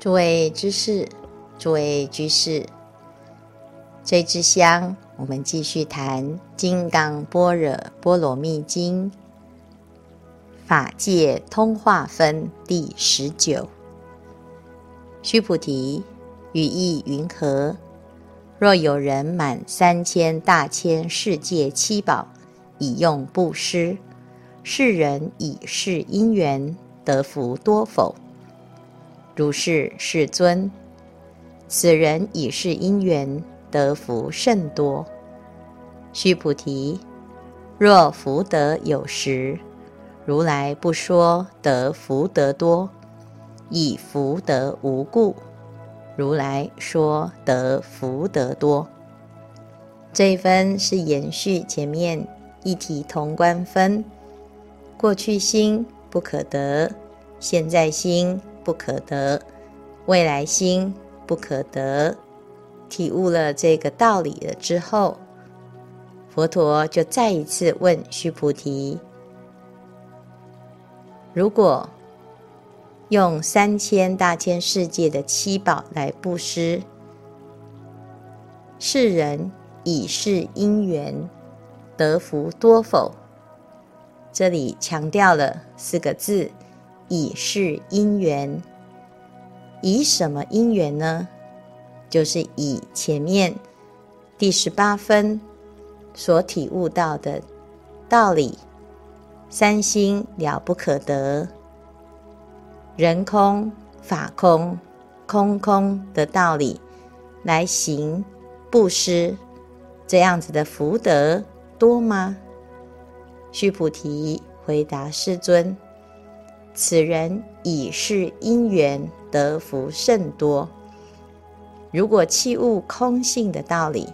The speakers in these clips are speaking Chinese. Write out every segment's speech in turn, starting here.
诸位知识，诸位居士，这支香，我们继续谈《金刚般若波罗蜜经》法界通化分第十九。须菩提，语意云何？若有人满三千大千世界七宝，以用布施，是人以是因缘得福多否？如是，世尊。此人以是因缘得福甚多。须菩提，若福德有实，如来不说得福德多；以福德无故，如来说得福德多。这一分是延续前面一体同观分，过去心不可得，现在心。不可得，未来心不可得。体悟了这个道理了之后，佛陀就再一次问须菩提：如果用三千大千世界的七宝来布施，世人以是因缘得福多否？这里强调了四个字。以是因缘，以什么因缘呢？就是以前面第十八分所体悟到的道理：三心了不可得，人空法空，空空的道理来行布施，这样子的福德多吗？须菩提回答世尊。此人以是因缘得福甚多。如果契悟空性的道理，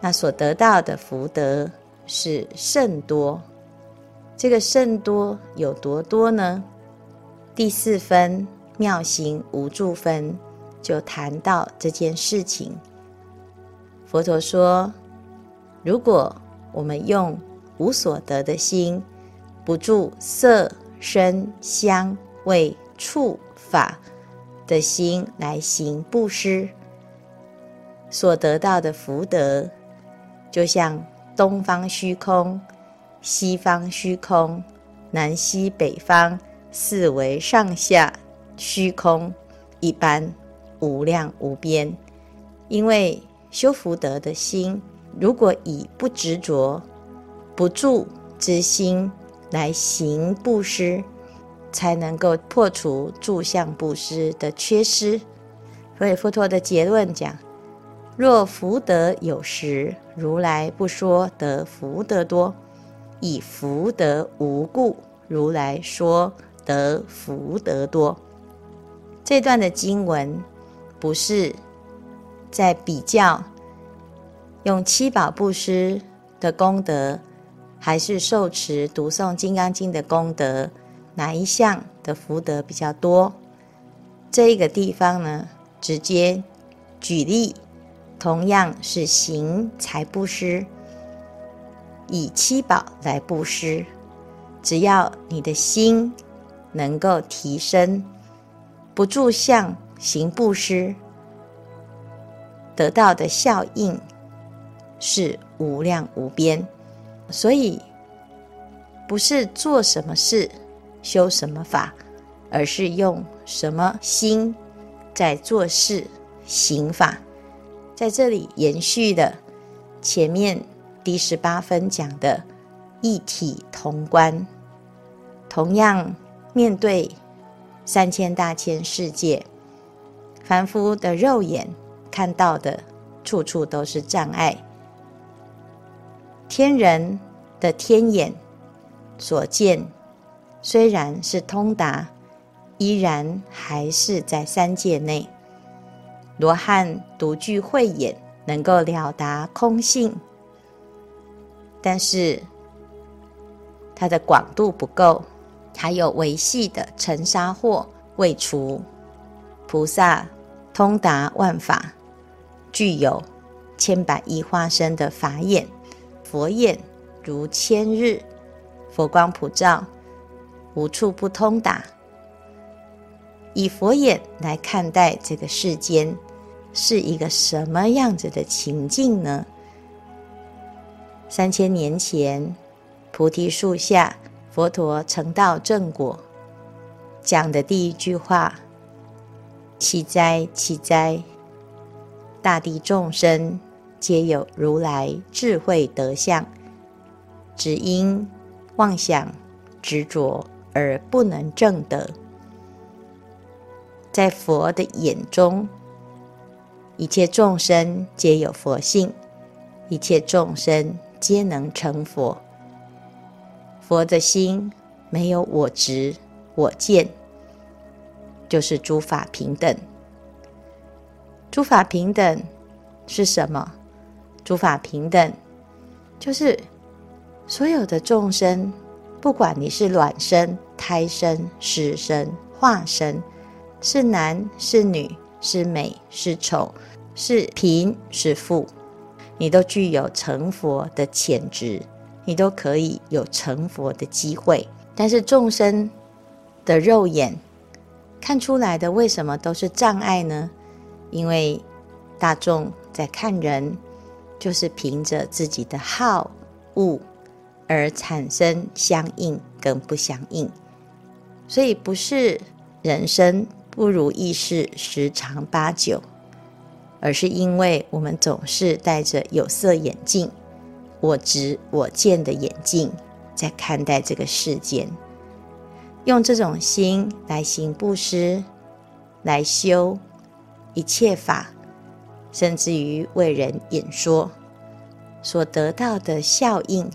那所得到的福德是甚多。这个甚多有多多呢？第四分妙行无住分就谈到这件事情。佛陀说，如果我们用无所得的心，不住色。声香味触法的心来行布施，所得到的福德，就像东方虚空、西方虚空、南西北方四维上下虚空一般无量无边。因为修福德的心，如果以不执着、不住之心。来行布施，才能够破除住相布施的缺失。所以佛陀的结论讲：若福德有实，如来不说得福德多；以福德无故，如来说得福德多。这段的经文不是在比较用七宝布施的功德。还是受持读诵《金刚经》的功德，哪一项的福德比较多？这一个地方呢，直接举例，同样是行财布施，以七宝来布施，只要你的心能够提升，不住相行布施，得到的效应是无量无边。所以，不是做什么事、修什么法，而是用什么心在做事、行法。在这里延续的前面第十八分讲的一体同观，同样面对三千大千世界，凡夫的肉眼看到的，处处都是障碍。天人的天眼所见，虽然是通达，依然还是在三界内。罗汉独具慧眼，能够了达空性，但是它的广度不够，还有微细的尘沙惑未除。菩萨通达万法，具有千百亿化身的法眼。佛眼如千日，佛光普照，无处不通达。以佛眼来看待这个世间，是一个什么样子的情境呢？三千年前，菩提树下，佛陀成道正果，讲的第一句话：“奇哉，奇哉！大地众生皆有如来智慧德相，只因妄想执着而不能证得。”在佛的眼中，一切众生皆有佛性，一切众生皆能成佛。佛的心没有我执、我见，就是诸法平等。诸法平等是什么？诸法平等就是所有的众生，不管你是卵生、胎生、湿生、化生，是男是女，是美是丑，是贫是富，你都具有成佛的潜质。你都可以有成佛的机会，但是众生的肉眼看出来的为什么都是障碍呢？因为大众在看人，就是凭着自己的好恶而产生相应跟不相应，所以不是人生不如意事十常八九，而是因为我们总是戴着有色眼镜。我执我见的眼镜，在看待这个世间，用这种心来行布施，来修一切法，甚至于为人演说，所得到的效应，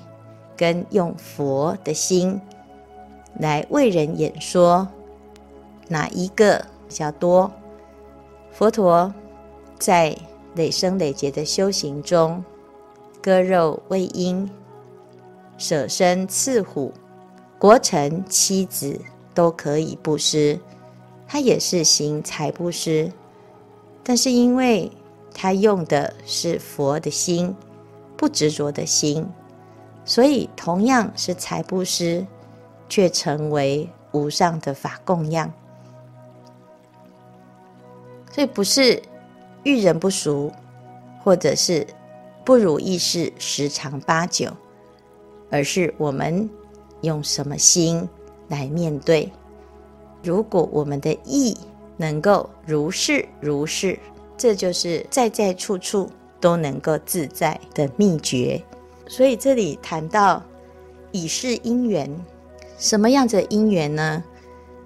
跟用佛的心来为人演说，哪一个比较多？佛陀在累生累劫的修行中。割肉喂鹰，舍身饲虎，国臣妻子都可以布施，他也是行财布施，但是因为他用的是佛的心，不执着的心，所以同样是财布施，却成为无上的法供养。所以不是遇人不淑，或者是。不如意事十常八九，而是我们用什么心来面对。如果我们的意能够如是如是，这就是在在处处都能够自在的秘诀。所以这里谈到已是因缘，什么样的因缘呢？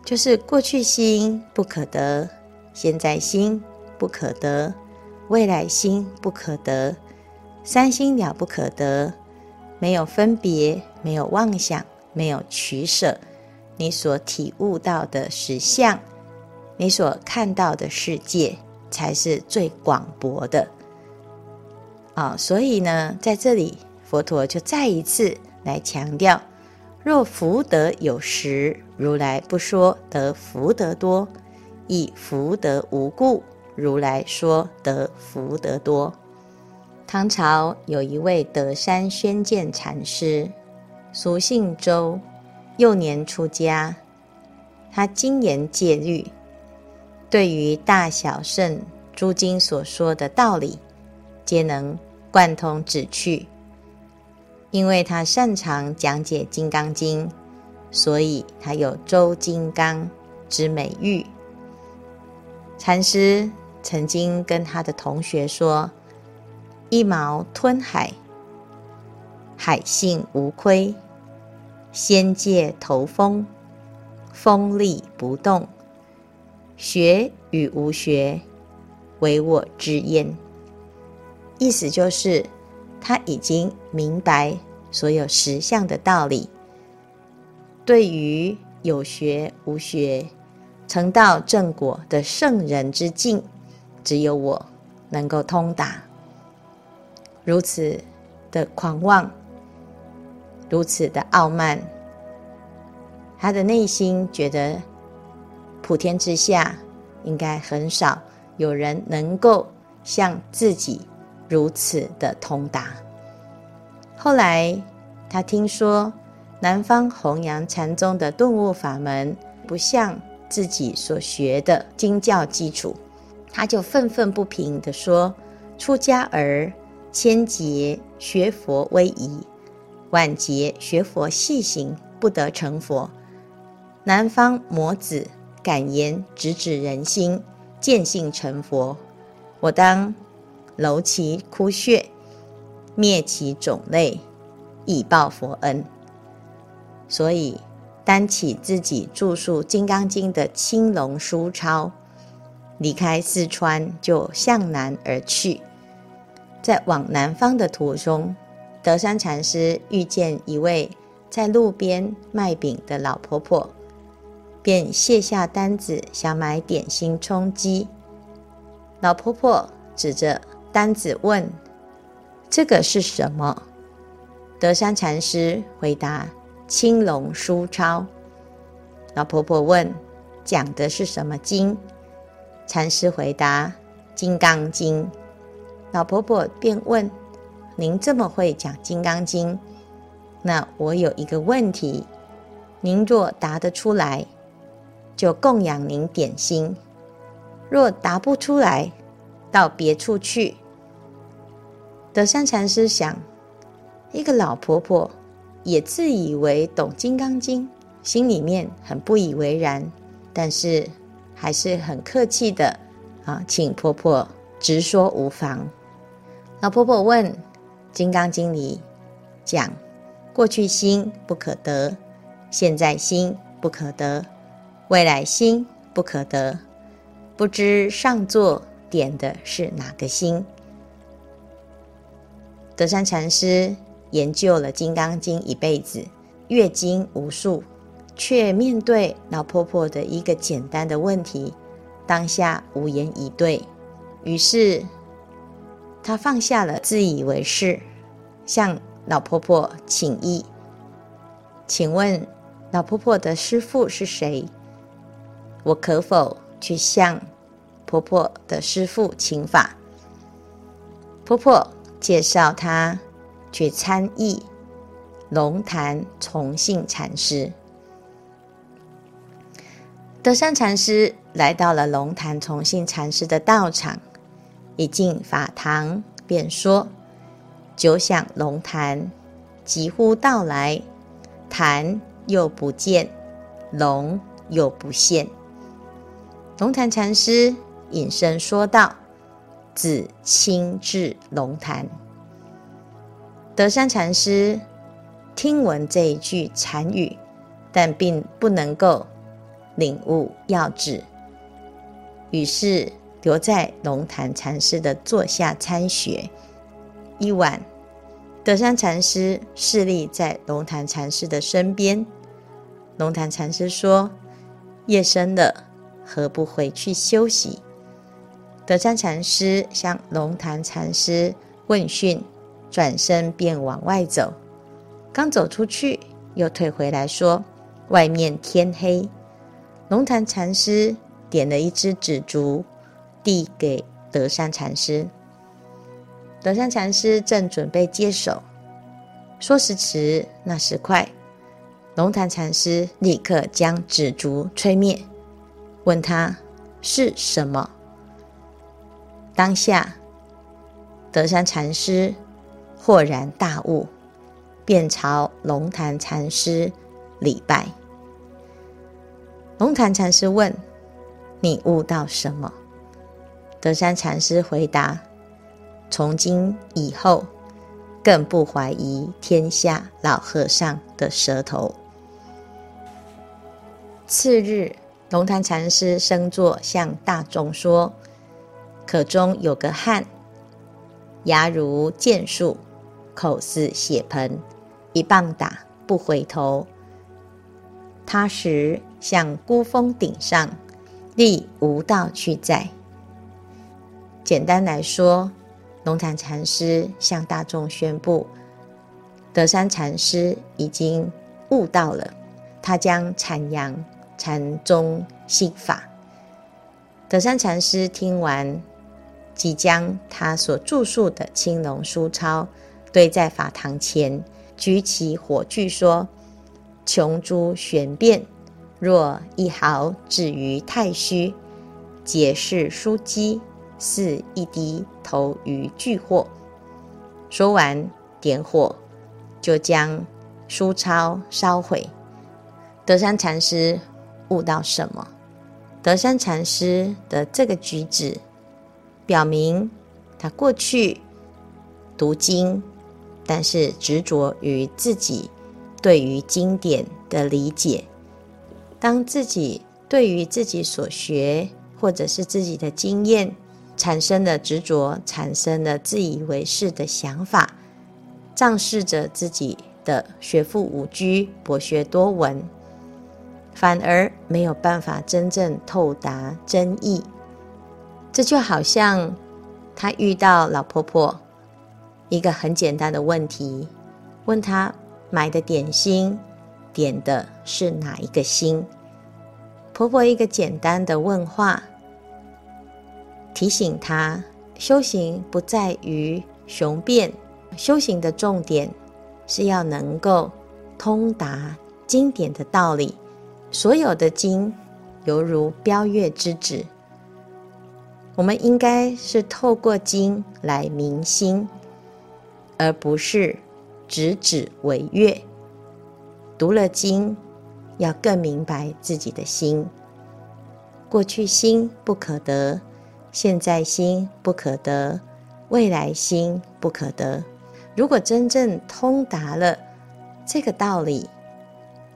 就是过去心不可得，现在心不可得，未来心不可得。三心了不可得，没有分别，没有妄想，没有取舍，你所体悟到的实相，你所看到的世界，才是最广博的。啊，所以呢，在这里，佛陀就再一次来强调：若福德有实，如来不说得福德多；以福德无故，如来说得福德多。唐朝有一位德山宣鉴禅师，俗姓周，幼年出家。他精研戒律，对于大小圣诸经所说的道理，皆能贯通旨趣。因为他擅长讲解《金刚经》，所以他有“周金刚”之美誉。禅师曾经跟他的同学说。一毛吞海，海性无亏；仙界头风，风力不动。学与无学，唯我知焉。意思就是，他已经明白所有实相的道理。对于有学无学、成道正果的圣人之境，只有我能够通达。如此的狂妄，如此的傲慢，他的内心觉得普天之下应该很少有人能够像自己如此的通达。后来他听说南方弘扬禅宗的顿悟法门不像自己所学的经教基础，他就愤愤不平地说：“出家儿千劫学佛威仪，万劫学佛细行，不得成佛。南方魔子敢言直指人心，见性成佛。我当揉其枯穴，灭其种类，以报佛恩。”所以。担起自己著述《金刚经》的青龙书抄，离开四川，就向南而去。在往南方的途中，德山禅师遇见一位在路边卖饼的老婆婆，便卸下担子，想买点心充饥。老婆婆指着担子问：“这个是什么？”德山禅师回答。青龙书钞，老婆婆问：“讲的是什么经？”禅师回答：“金刚经。”老婆婆便问：“您这么会讲金刚经，那我有一个问题，您若答得出来，就供养您点心；若答不出来，到别处去。”德山禅师想，一个老婆婆。也自以为懂《金刚经》，心里面很不以为然，但是还是很客气的啊，请婆婆直说无妨。老婆婆问：《金刚经》里讲，过去心不可得，现在心不可得，未来心不可得，不知上座点的是哪个心？德山禅师。研究了《金刚经》一辈子，阅经无数，却面对老婆婆的一个简单的问题，当下无言以对。于是，他放下了自以为是，向老婆婆请益：“请问，老婆婆的师父是谁？我可否去向婆婆的师父请法？”婆婆介绍她。去参议龙潭崇信禅师。德山禅师来到了龙潭崇信禅师的道场，一进法堂便说：“久想龙潭，急呼到来，潭又不见，龙又不现。”龙潭禅师隐身说道：“子亲至龙潭。”德山禅师听闻这一句禅语，但并不能够领悟要旨，于是留在龙潭禅师的座下参学。一晚，德山禅师侍立在龙潭禅师的身边。龙潭禅师说：“夜深了，何不回去休息？”德山禅师向龙潭禅师问讯。转身便往外走，刚走出去，又退回来说：“外面天黑。”龙潭禅师点了一支紫烛，递给德山禅师。德山禅师正准备接手，说时迟，那时快，龙潭禅师立刻将紫烛吹灭，问他是什么。当下，德山禅师。豁然大悟，便朝龙潭禅师礼拜。龙潭禅师问：“你悟到什么？”德山禅师回答：“从今以后，更不怀疑天下老和尚的舌头。”次日，龙潭禅师升座向大众说：“可中有个汉，牙如剑树。”口似血盆，一棒打不回头。他时向孤峰顶上，立无道去在。简单来说，龙潭禅师向大众宣布，德山禅师已经悟道了，他将阐扬禅宗心法。德山禅师听完，即将他所著述的青龙书抄。堆在法堂前，举起火炬说：“穷诸玄变，若一毫置于太虚，解是枢机，似一滴投于炬火。说完，点火就将书钞烧毁。德山禅师悟到什么？德山禅师的这个举止，表明他过去读经，但是执着于自己对于经典的理解。当自己对于自己所学，或者是自己的经验，产生了执着，产生了自以为是的想法，仗势着自己的学富五车、博学多闻，反而没有办法真正透达真意。这就好像他遇到老婆婆一个很简单的问题，问他买的点心点的是哪一个心？婆婆一个简单的问话。提醒他，修行不在于雄辩，修行的重点是要能够通达经典的道理。所有的经犹如标月之纸，我们应该是透过经来明心，而不是直指为月。读了经，要更明白自己的心。过去心不可得。现在心不可得，未来心不可得。如果真正通达了这个道理，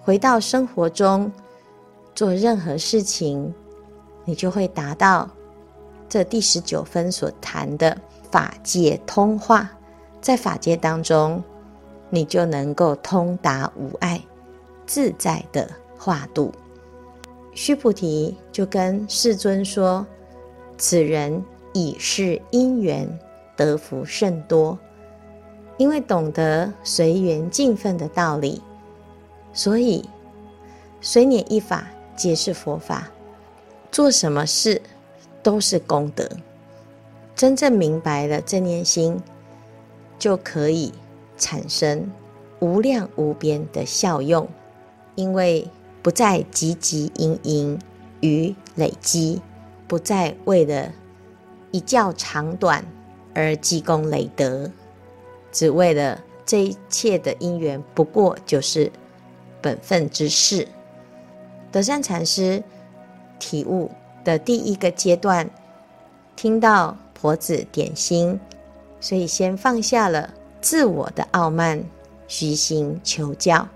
回到生活中做任何事情，你就会达到这第十九分所谈的法界通化。在法界当中，你就能够通达无碍，自在的化度。须菩提就跟世尊说。此人已是因缘得福甚多，因为懂得随缘尽分的道理，所以随念一法皆是佛法，做什么事都是功德。真正明白了这念心，就可以产生无量无边的效用，因为不再汲汲营营于累积。不再为了一较长短而积功累德，只为了这一切的因缘，不过就是本分之事。德山禅师体悟的第一个阶段，听到婆子点心，所以先放下了自我的傲慢，虚心求教，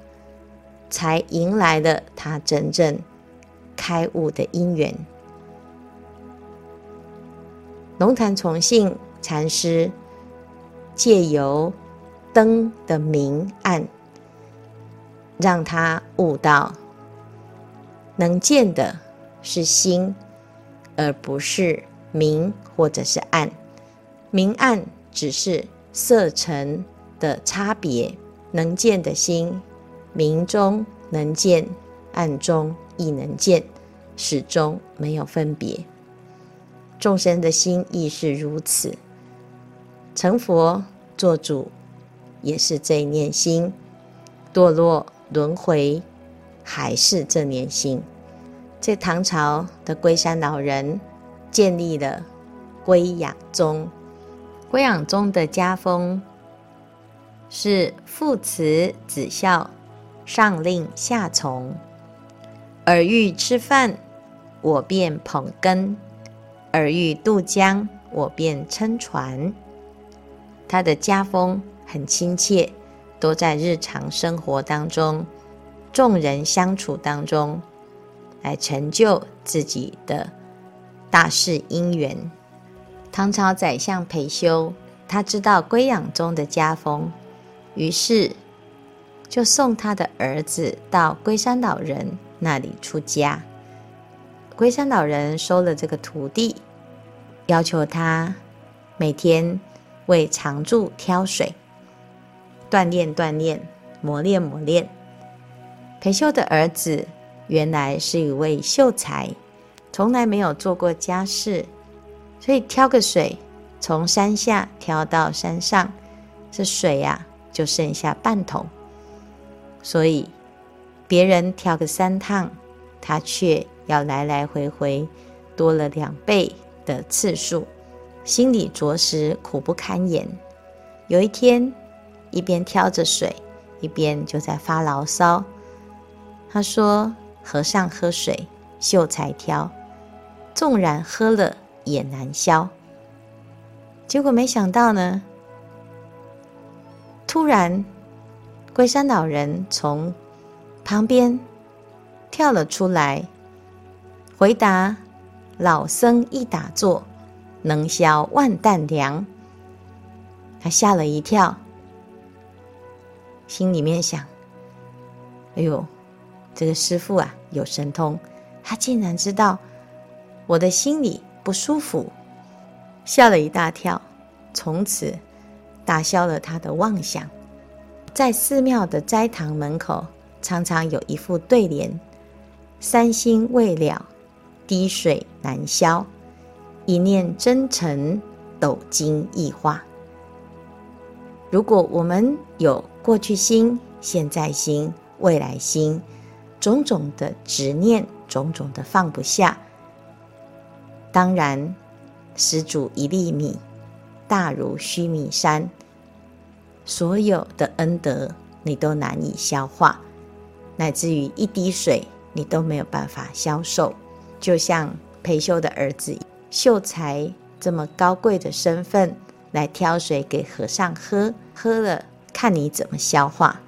才迎来了他真正开悟的因缘。龙潭崇信禅师借由灯的明暗，让他悟到，能见的是心，而不是明或者是暗。明暗只是色尘的差别，能见的心，明中能见，暗中亦能见，始终没有分别。众生的心亦是如此，成佛做主也是这一念心，堕落轮回还是这念心。在唐朝的龟山老人建立了龟养宗，龟养宗的家风是父慈子孝，上令下从，尔欲吃饭，我便捧羹。尔欲渡江，我便撑船。他的家风很亲切，都在日常生活当中、众人相处当中，来成就自己的大事因缘。唐朝宰相裴休，他知道龟养宗的家风，于是就送他的儿子到龟山老人那里出家。龟山老人收了这个徒弟，要求他每天为常住挑水，锻炼锻炼，磨练磨练。裴秀的儿子原来是一位秀才，从来没有做过家事，所以挑个水，从山下挑到山上，这水呀、啊、就剩下半桶。所以别人挑个三趟。他却要来来回回多了两倍的次数，心里着实苦不堪言。有一天，一边挑着水，一边就在发牢骚。他说：“和尚喝水，秀才挑，纵然喝了也难消。”结果没想到呢，突然，龟山老人从旁边跳了出来，回答：“老僧一打坐，能消万担粮。”他吓了一跳，心里面想：“哎呦，这个师傅啊，有神通，他竟然知道我的心里不舒服。”吓了一大跳，从此打消了他的妄想。在寺庙的斋堂门口，常常有一副对联：“三心未了，滴水难消；一念真诚，斗金易化。”如果我们有过去心、现在心、未来心，种种的执念，种种的放不下，当然。施主一粒米，大如须弥山。所有的恩德，你都难以消化，乃至于一滴水，你都没有办法消受。就像裴秀的儿子秀才这么高贵的身份，来挑水给和尚喝，喝了看你怎么消化。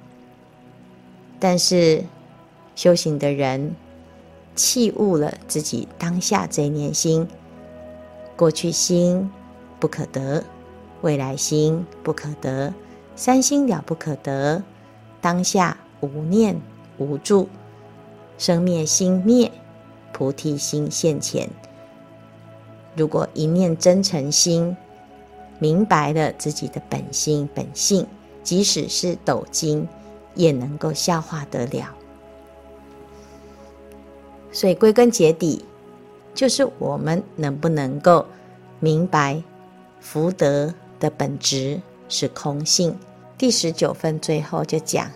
但是修行的人，弃悟了自己当下这念心。过去心不可得，未来心不可得，三心了不可得。当下无念无住，生灭心灭，菩提心现前。如果一念真诚心，明白了自己的本心本性，即使是斗经，也能够消化得了。所以归根结底。就是我们能不能够明白福德的本质是空性。第十九分最后就讲：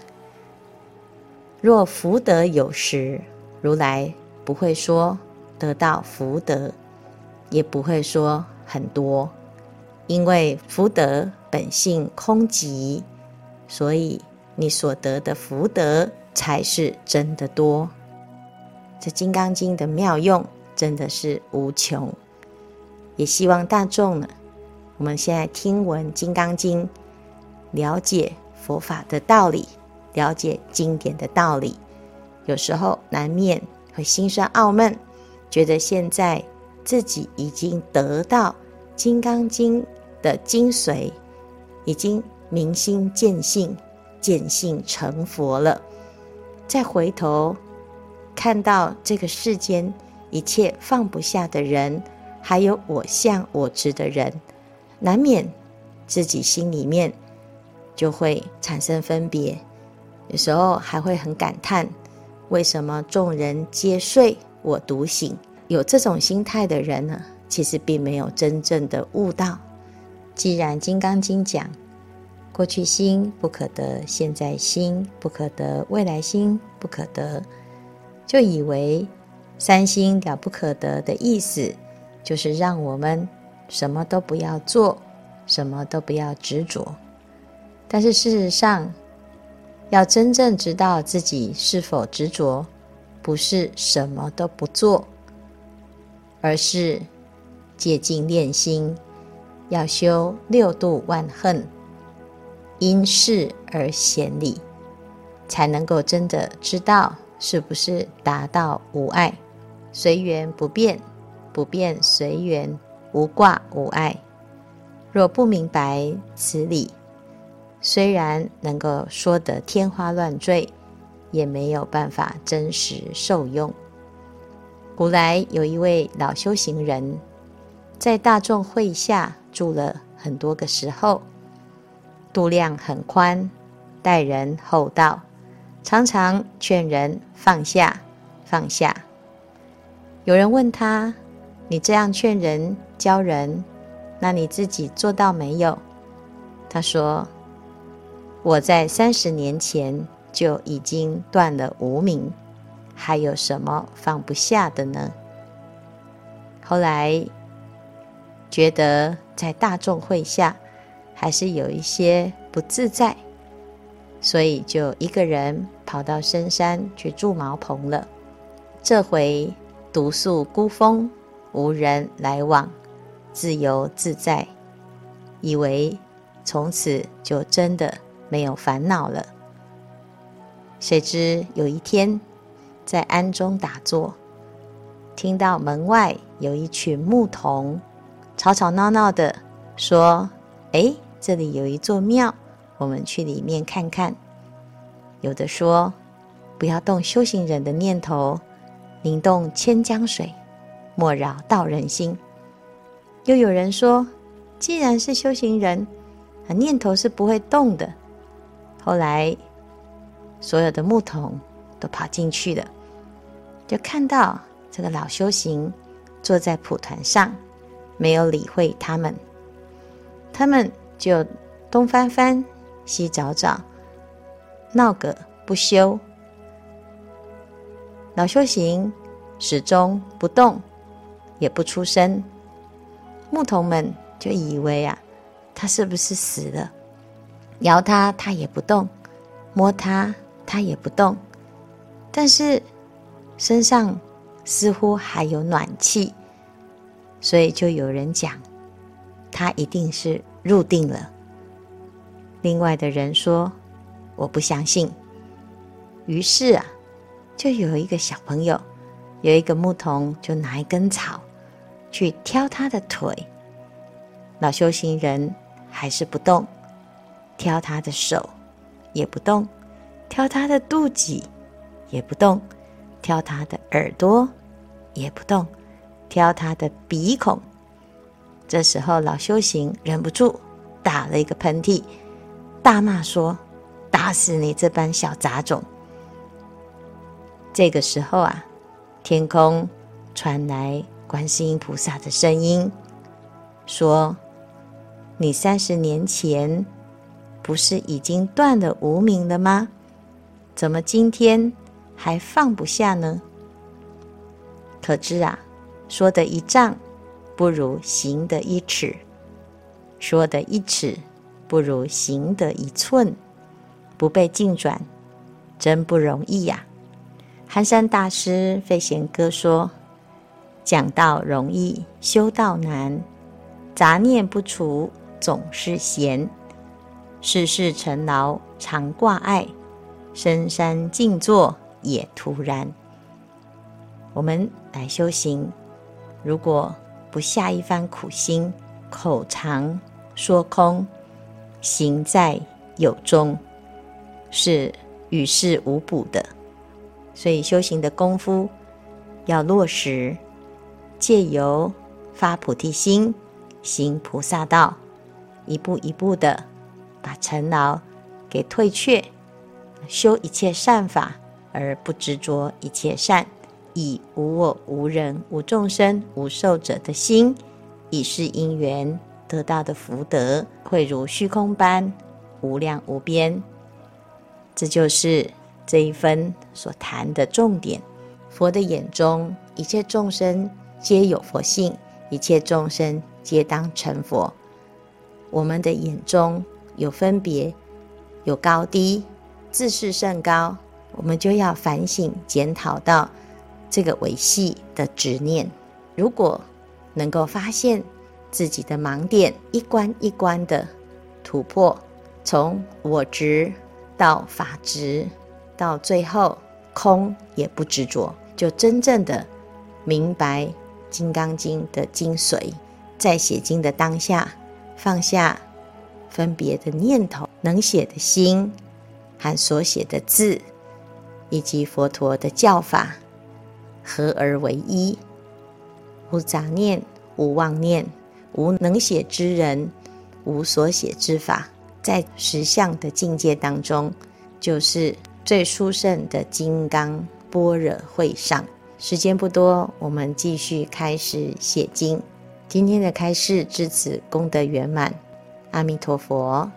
若福德有时，如来不会说得到福德，也不会说很多，因为福德本性空寂，所以你所得的福德才是真的多。这《金刚经》的妙用。真的是无穷，也希望大众呢，我们现在听闻《金刚经》，了解佛法的道理，了解经典的道理，有时候难免会心生傲闷，觉得现在自己已经得到《金刚经》的精髓，已经明心见性，见性成佛了，再回头看到这个世间。一切放不下的人，还有我相我执的人，难免自己心里面就会产生分别。有时候还会很感叹：为什么众人皆睡，我独醒？有这种心态的人呢，其实并没有真正的悟道。既然《金刚经》讲过去心不可得，现在心不可得，未来心不可得，就以为。三心了不可得的意思，就是让我们什么都不要做，什么都不要执着。但是事实上，要真正知道自己是否执着，不是什么都不做，而是戒禁练心，要修六度万恨，因事而显理，才能够真的知道是不是达到无碍。随缘不变，不变随缘，无挂无碍。若不明白此理，虽然能够说得天花乱坠，也没有办法真实受用。古来有一位老修行人，在大众会下住了很多个时候，度量很宽，待人厚道，常常劝人放下，放下。有人问他：“你这样劝人、教人，那你自己做到没有？”他说：“我在三十年前就已经断了无明，还有什么放不下的呢？后来觉得在大众会下还是有一些不自在，所以就一个人跑到深山去住茅棚了。这回独宿孤峰，无人来往，自由自在，以为从此就真的没有烦恼了。谁知有一天，在庵中打坐，听到门外有一群牧童吵吵闹闹的说：“哎，这里有一座庙，我们去里面看看。”有的说：“不要动修行人的念头，宁动千江水，莫扰道人心。”又有人说：“既然是修行人，念头是不会动的。”后来，所有的牧童都跑进去了。就看到这个老修行坐在蒲团上，没有理会他们。他们就东翻翻，西找找，闹个不休。老修行始终不动，也不出声。牧童们就以为啊，他是不是死了？摇他，他也不动；摸他，他也不动。但是。身上似乎还有暖气，所以就有人讲，他一定是入定了。另外的人说，我不相信。于是啊，就有一个小朋友，有一个牧童，就拿一根草去挑他的腿。老修行人还是不动，挑他的手也不动，挑他的肚脐也不动。挑他的耳朵也不动，挑他的鼻孔。这时候老修行忍不住打了一个喷嚏，大骂说：“打死你这般小杂种！”这个时候啊，天空传来观世音菩萨的声音，说：“你三十年前不是已经断了无明了吗？怎么今天？”还放不下呢？可知啊，说的一丈不如行的一尺，说的一尺不如行得一寸，不被境转，真不容易呀、寒山大师费贤哥说：“讲道容易，修道难，杂念不除总是闲，世事尘劳常挂碍，深山静坐。”也徒然，我们来修行，如果不下一番苦心，口常说空，行在有终，是与事无补的。所以修行的功夫要落实，借由发菩提心，行菩萨道，一步一步的把尘劳给退却，修一切善法。而不执着一切善，以无我、无人、无众生、无寿者的心，以是因缘得到的福德，会如虚空般无量无边。这就是这一分所谈的重点。佛的眼中，一切众生皆有佛性，一切众生皆当成佛。我们的眼中有分别，有高低，自视甚高。我们就要反省检讨到这个维系的执念。如果能够发现自己的盲点，一关一关的突破，从我执到法执，到最后空也不执着，就真正的明白《金刚经》的精髓。在写经的当下，放下分别的念头，能写的心和所写的字。以及佛陀的教法合而为一，无杂念，无妄念，无能写之人，无所写之法，在实相的境界当中，就是最殊胜的金刚般若会上。时间不多，我们继续开始写经。今天的开示至此功德圆满，阿弥陀佛。